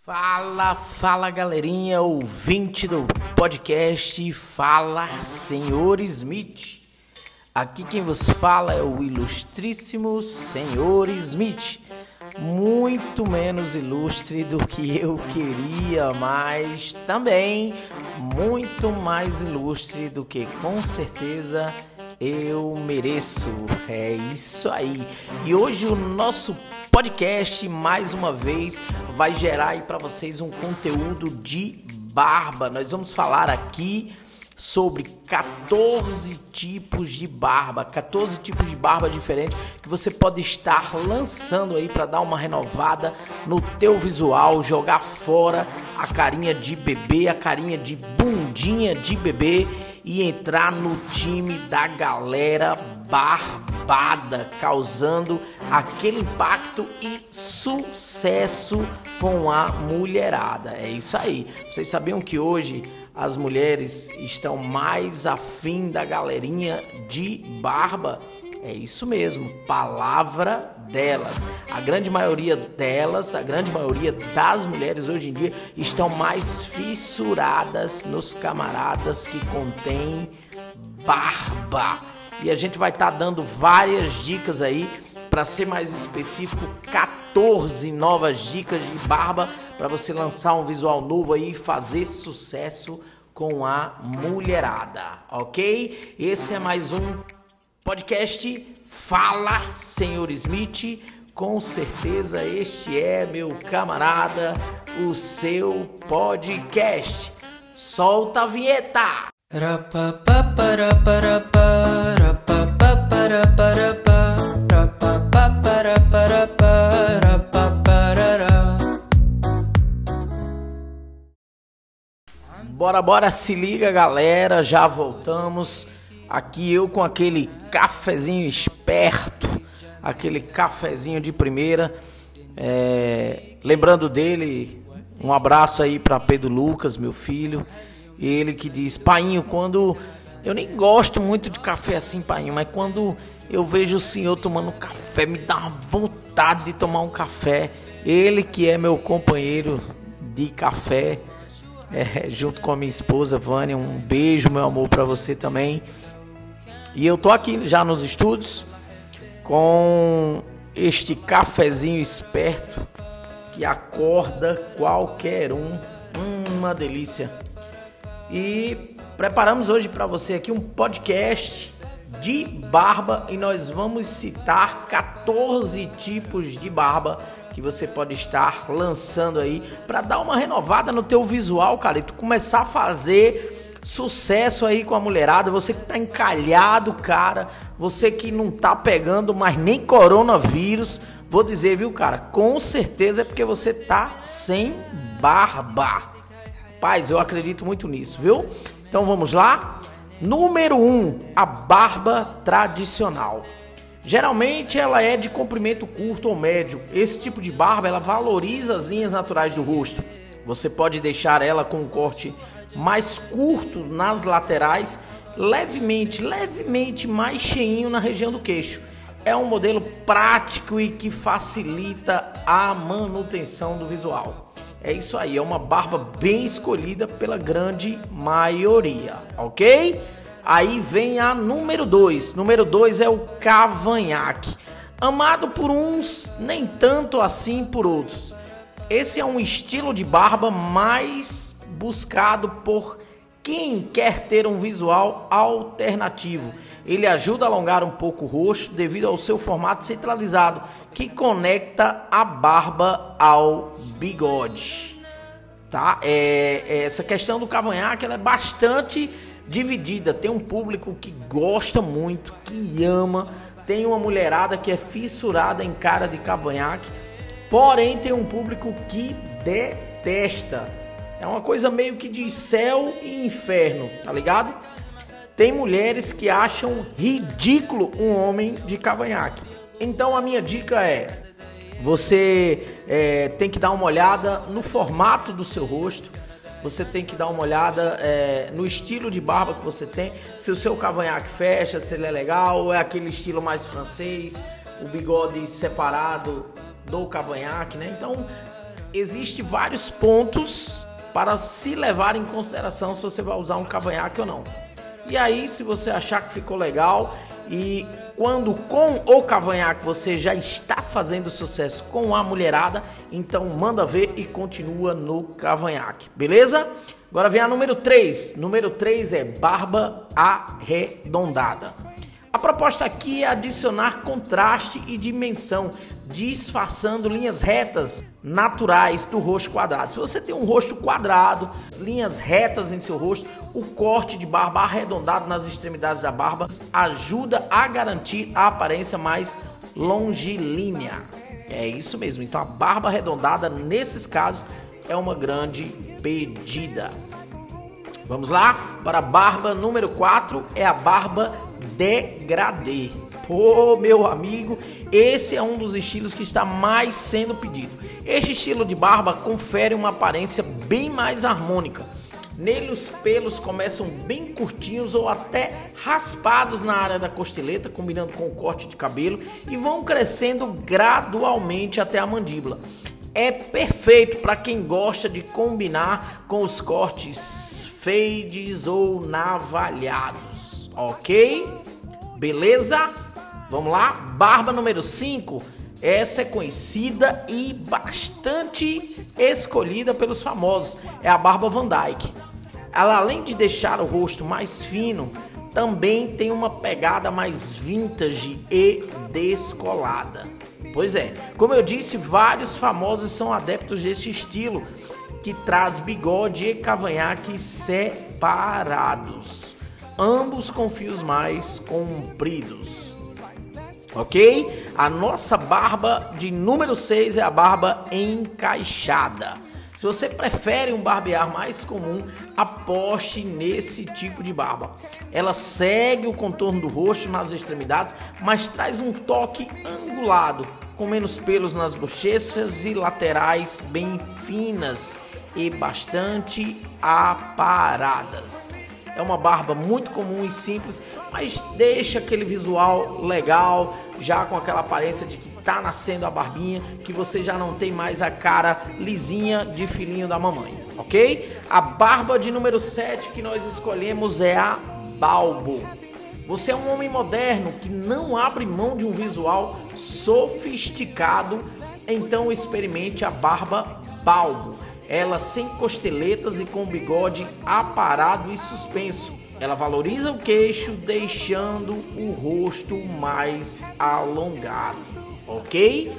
Fala, fala galerinha, ouvinte do podcast Fala Senhor Smith. Aqui quem vos fala é o ilustríssimo Senhor Smith. Muito menos ilustre do que eu queria, mas também muito mais ilustre do que com certeza eu mereço. É isso aí. E hoje o nosso podcast mais uma vez vai gerar aí para vocês um conteúdo de barba. Nós vamos falar aqui sobre 14 tipos de barba, 14 tipos de barba diferentes que você pode estar lançando aí para dar uma renovada no teu visual, jogar fora a carinha de bebê, a carinha de bundinha de bebê e entrar no time da galera barbada, causando aquele impacto e sucesso com a mulherada. É isso aí. Vocês sabiam que hoje as mulheres estão mais afim da galerinha de barba? É isso mesmo, palavra delas. A grande maioria delas, a grande maioria das mulheres hoje em dia estão mais fissuradas nos camaradas que contêm barba. E a gente vai estar tá dando várias dicas aí, para ser mais específico, 14 novas dicas de barba para você lançar um visual novo aí e fazer sucesso com a mulherada, ok? Esse é mais um podcast Fala Senhor Smith. Com certeza este é meu camarada, o seu podcast. Solta a vinheta! Bora, bora, se liga galera, já voltamos. Aqui eu com aquele cafezinho esperto, aquele cafezinho de primeira. É, lembrando dele, um abraço aí para Pedro Lucas, meu filho. Ele que diz: Painho, quando. Eu nem gosto muito de café assim, Painho, mas quando eu vejo o senhor tomando café, me dá uma vontade de tomar um café. Ele que é meu companheiro de café é, junto com a minha esposa Vânia. Um beijo, meu amor, para você também. E eu tô aqui já nos estúdios com este cafezinho esperto que acorda qualquer um. Hum, uma delícia. E preparamos hoje para você aqui um podcast de barba e nós vamos citar 14 tipos de barba que você pode estar lançando aí para dar uma renovada no teu visual, cara, e tu começar a fazer sucesso aí com a mulherada, você que tá encalhado, cara, você que não tá pegando mais nem coronavírus, vou dizer, viu, cara, com certeza é porque você tá sem barba. Paz, eu acredito muito nisso, viu? Então vamos lá. Número 1, um, a barba tradicional. Geralmente ela é de comprimento curto ou médio. Esse tipo de barba ela valoriza as linhas naturais do rosto. Você pode deixar ela com um corte mais curto nas laterais, levemente, levemente mais cheinho na região do queixo. É um modelo prático e que facilita a manutenção do visual. É isso aí, é uma barba bem escolhida pela grande maioria, ok? Aí vem a número 2. Número 2 é o cavanhaque. Amado por uns, nem tanto assim por outros. Esse é um estilo de barba mais buscado por quem quer ter um visual alternativo. Ele ajuda a alongar um pouco o rosto devido ao seu formato centralizado, que conecta a barba ao bigode. Tá? É, é essa questão do cavanhaque ela é bastante dividida. Tem um público que gosta muito, que ama, tem uma mulherada que é fissurada em cara de cavanhaque, porém tem um público que detesta. É uma coisa meio que de céu e inferno, tá ligado? Tem mulheres que acham ridículo um homem de cavanhaque. Então a minha dica é: você é, tem que dar uma olhada no formato do seu rosto, você tem que dar uma olhada é, no estilo de barba que você tem, se o seu cavanhaque fecha, se ele é legal, é aquele estilo mais francês, o bigode separado do cavanhaque, né? Então, existe vários pontos para se levar em consideração se você vai usar um cavanhaque ou não. E aí, se você achar que ficou legal e quando com o cavanhaque você já está fazendo sucesso com a mulherada, então manda ver e continua no cavanhaque, beleza? Agora vem a número 3. Número 3 é barba arredondada. A proposta aqui é adicionar contraste e dimensão, disfarçando linhas retas naturais do rosto quadrado. Se você tem um rosto quadrado, linhas retas em seu rosto, o corte de barba arredondado nas extremidades da barba ajuda a garantir a aparência mais longilínea. É isso mesmo. Então a barba arredondada nesses casos é uma grande pedida. Vamos lá para a barba número 4, é a barba degradê. Pô, meu amigo, esse é um dos estilos que está mais sendo pedido. Este estilo de barba confere uma aparência bem mais harmônica. Nele os pelos começam bem curtinhos ou até raspados na área da costeleta, combinando com o corte de cabelo, e vão crescendo gradualmente até a mandíbula. É perfeito para quem gosta de combinar com os cortes fades ou navalhados, ok? Beleza? Vamos lá? Barba número 5. Essa é conhecida e bastante escolhida pelos famosos. É a barba Van Dyke. Ela, além de deixar o rosto mais fino, também tem uma pegada mais vintage e descolada. Pois é, como eu disse, vários famosos são adeptos deste estilo, que traz bigode e cavanhaque separados, ambos com fios mais compridos. Ok? A nossa barba de número 6 é a barba encaixada. Se você prefere um barbear mais comum, aposte nesse tipo de barba. Ela segue o contorno do rosto nas extremidades, mas traz um toque angulado, com menos pelos nas bochechas e laterais bem finas e bastante aparadas. É uma barba muito comum e simples, mas deixa aquele visual legal, já com aquela aparência de que tá nascendo a barbinha, que você já não tem mais a cara lisinha de filhinho da mamãe, ok? A barba de número 7 que nós escolhemos é a Balbo. Você é um homem moderno que não abre mão de um visual sofisticado, então experimente a barba Balbo. Ela sem costeletas e com bigode aparado e suspenso ela valoriza o queixo, deixando o rosto mais alongado, ok?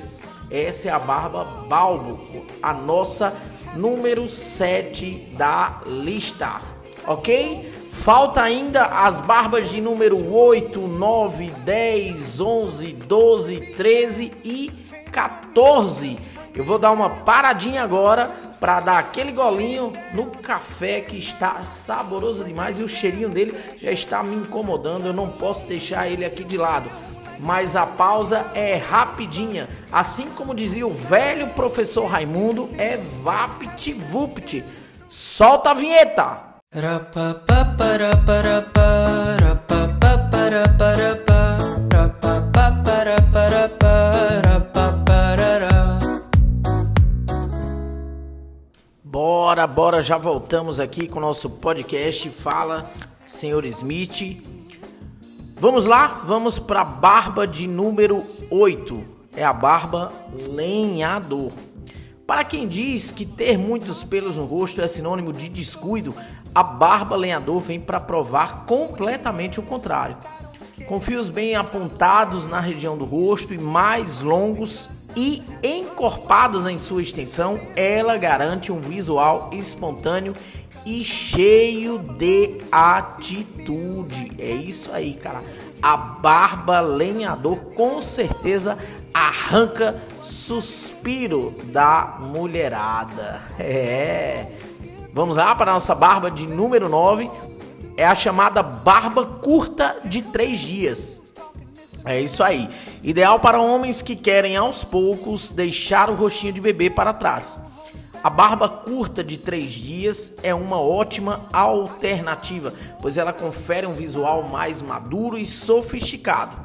Essa é a barba balbo, a nossa número 7 da lista, ok? Falta ainda as barbas de número 8, 9, 10, 11, 12, 13 e 14. Eu vou dar uma paradinha agora para dar aquele golinho no café que está saboroso demais e o cheirinho dele já está me incomodando. Eu não posso deixar ele aqui de lado. Mas a pausa é rapidinha. Assim como dizia o velho professor Raimundo, é vapt vupt. Solta a vinheta! Bora, bora, já voltamos aqui com o nosso podcast Fala, Senhor Smith. Vamos lá, vamos para a barba de número 8. É a barba lenhador. Para quem diz que ter muitos pelos no rosto é sinônimo de descuido, a barba lenhador vem para provar completamente o contrário. Com fios bem apontados na região do rosto e mais longos e encorpados em sua extensão, ela garante um visual espontâneo e cheio de atitude. É isso aí, cara. A barba lenhador com certeza arranca suspiro da mulherada. É. Vamos lá para a nossa barba de número 9. É a chamada barba curta de três dias. É isso aí. Ideal para homens que querem aos poucos deixar o rostinho de bebê para trás. A barba curta de 3 dias é uma ótima alternativa, pois ela confere um visual mais maduro e sofisticado.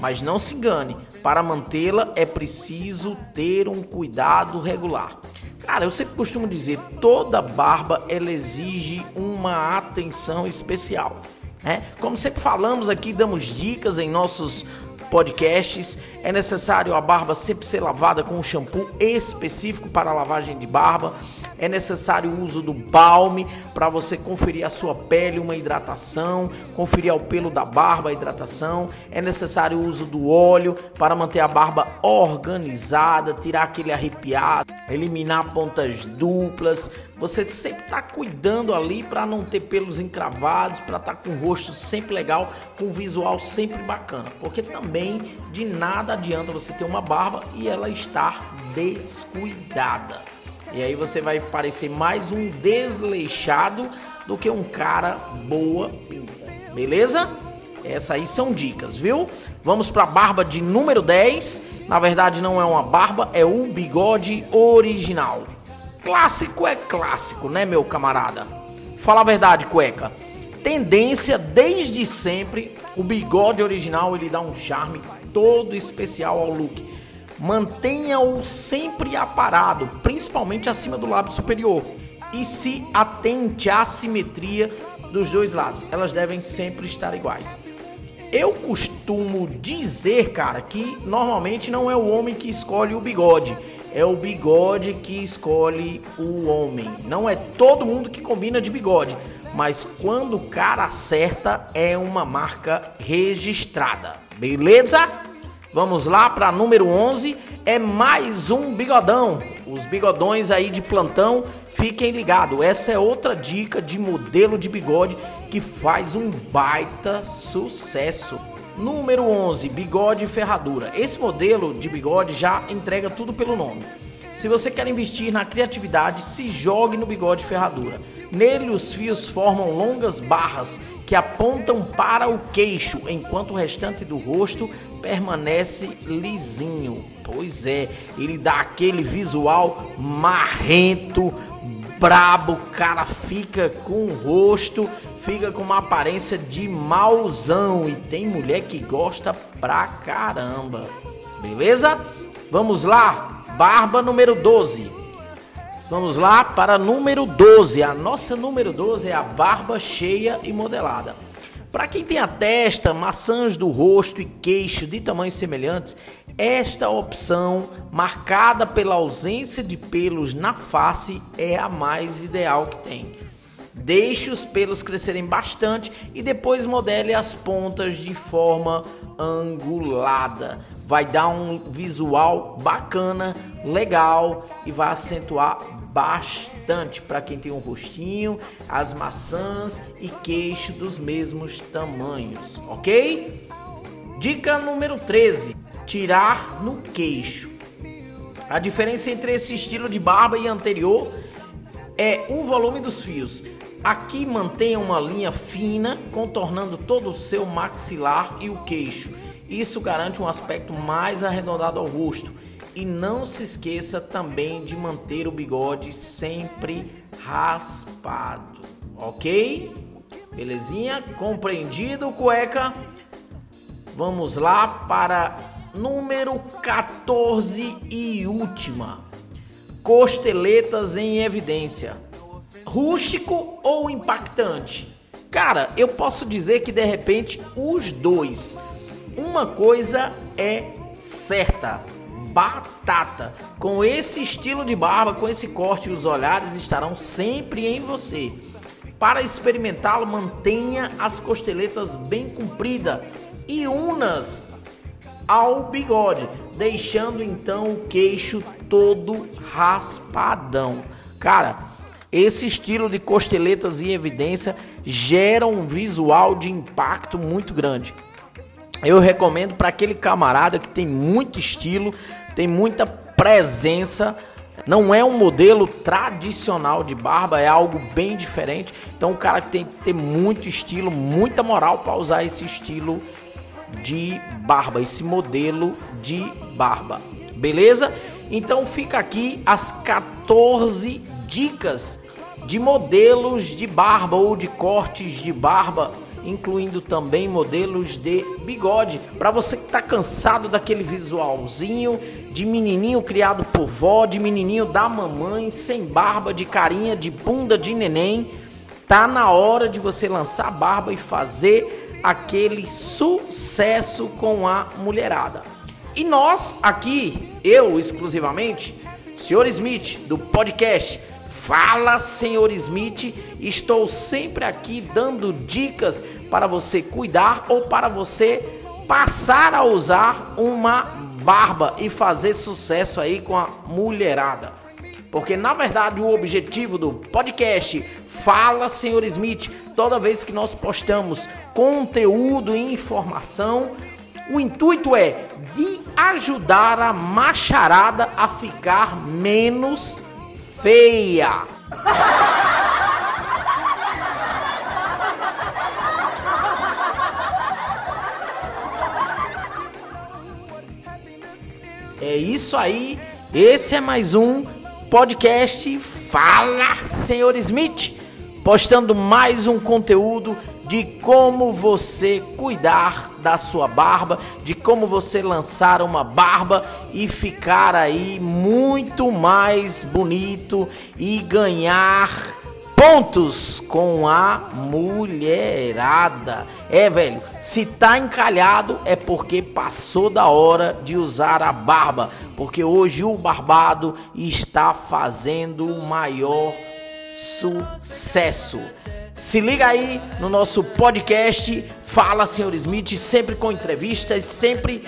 Mas não se engane, para mantê-la é preciso ter um cuidado regular. Cara, eu sempre costumo dizer, toda barba ela exige uma atenção especial. Né? Como sempre falamos aqui, damos dicas em nossos podcasts. É necessário a barba sempre ser lavada com um shampoo específico para lavagem de barba. É necessário o uso do balme para você conferir a sua pele uma hidratação, conferir ao pelo da barba a hidratação. É necessário o uso do óleo para manter a barba organizada, tirar aquele arrepiado, eliminar pontas duplas. Você sempre está cuidando ali para não ter pelos encravados, para estar tá com o rosto sempre legal, com um visual sempre bacana. Porque também de nada adianta você ter uma barba e ela estar descuidada. E aí você vai parecer mais um desleixado do que um cara boa. Beleza? Essas aí são dicas, viu? Vamos para a barba de número 10. Na verdade não é uma barba, é o bigode original. Clássico é clássico, né, meu camarada? Fala a verdade, cueca. Tendência desde sempre, o bigode original ele dá um charme todo especial ao look mantenha-o sempre aparado, principalmente acima do lábio superior, e se atente à simetria dos dois lados. Elas devem sempre estar iguais. Eu costumo dizer, cara, que normalmente não é o homem que escolhe o bigode, é o bigode que escolhe o homem. Não é todo mundo que combina de bigode, mas quando o cara acerta, é uma marca registrada. Beleza? Vamos lá para número 11, é mais um bigodão. Os bigodões aí de plantão, fiquem ligados. Essa é outra dica de modelo de bigode que faz um baita sucesso. Número 11, bigode e ferradura. Esse modelo de bigode já entrega tudo pelo nome. Se você quer investir na criatividade, se jogue no bigode ferradura. Nele, os fios formam longas barras que apontam para o queixo, enquanto o restante do rosto permanece lisinho. Pois é, ele dá aquele visual marrento, brabo, cara fica com o rosto, fica com uma aparência de mauzão e tem mulher que gosta pra caramba. Beleza? Vamos lá, barba número 12. Vamos lá para número 12. A nossa número 12 é a barba cheia e modelada. Para quem tem a testa, maçãs do rosto e queixo de tamanhos semelhantes, esta opção, marcada pela ausência de pelos na face, é a mais ideal que tem. Deixe os pelos crescerem bastante e depois modele as pontas de forma angulada vai dar um visual bacana, legal e vai acentuar bastante para quem tem um rostinho, as maçãs e queixo dos mesmos tamanhos, ok? Dica número 13: tirar no queixo. A diferença entre esse estilo de barba e anterior é o volume dos fios. Aqui mantenha uma linha fina, contornando todo o seu maxilar e o queixo isso garante um aspecto mais arredondado ao rosto. E não se esqueça também de manter o bigode sempre raspado, ok? Belezinha? Compreendido, cueca? Vamos lá para número 14 e última: costeletas em evidência. Rústico ou impactante? Cara, eu posso dizer que de repente os dois uma coisa é certa: batata. Com esse estilo de barba, com esse corte, os olhares estarão sempre em você. Para experimentá-lo, mantenha as costeletas bem compridas e unas ao bigode, deixando então o queixo todo raspadão. Cara, esse estilo de costeletas em evidência gera um visual de impacto muito grande eu recomendo para aquele camarada que tem muito estilo, tem muita presença. Não é um modelo tradicional de barba, é algo bem diferente. Então o cara tem que ter muito estilo, muita moral para usar esse estilo de barba, esse modelo de barba. Beleza? Então fica aqui as 14 dicas de modelos de barba ou de cortes de barba, incluindo também modelos de bigode. Para você que está cansado daquele visualzinho de menininho criado por vó, de menininho da mamãe, sem barba, de carinha, de bunda de neném, tá na hora de você lançar barba e fazer aquele sucesso com a mulherada. E nós aqui, eu exclusivamente, Sr. Smith do podcast Fala Senhor Smith, estou sempre aqui dando dicas para você cuidar ou para você passar a usar uma barba e fazer sucesso aí com a mulherada. Porque na verdade o objetivo do podcast Fala Senhor Smith, toda vez que nós postamos conteúdo e informação, o intuito é de ajudar a macharada a ficar menos feia. É isso aí. Esse é mais um podcast Fala Senhor Smith, postando mais um conteúdo de como você cuidar da sua barba, de como você lançar uma barba e ficar aí muito mais bonito e ganhar pontos com a mulherada. É, velho, se tá encalhado é porque passou da hora de usar a barba, porque hoje o barbado está fazendo o maior sucesso. Se liga aí no nosso podcast Fala Senhor Smith, sempre com entrevistas, sempre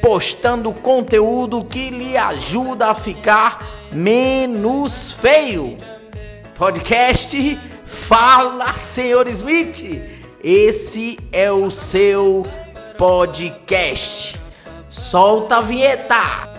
postando conteúdo que lhe ajuda a ficar menos feio. Podcast Fala Senhor Smith. Esse é o seu podcast. Solta a vinheta.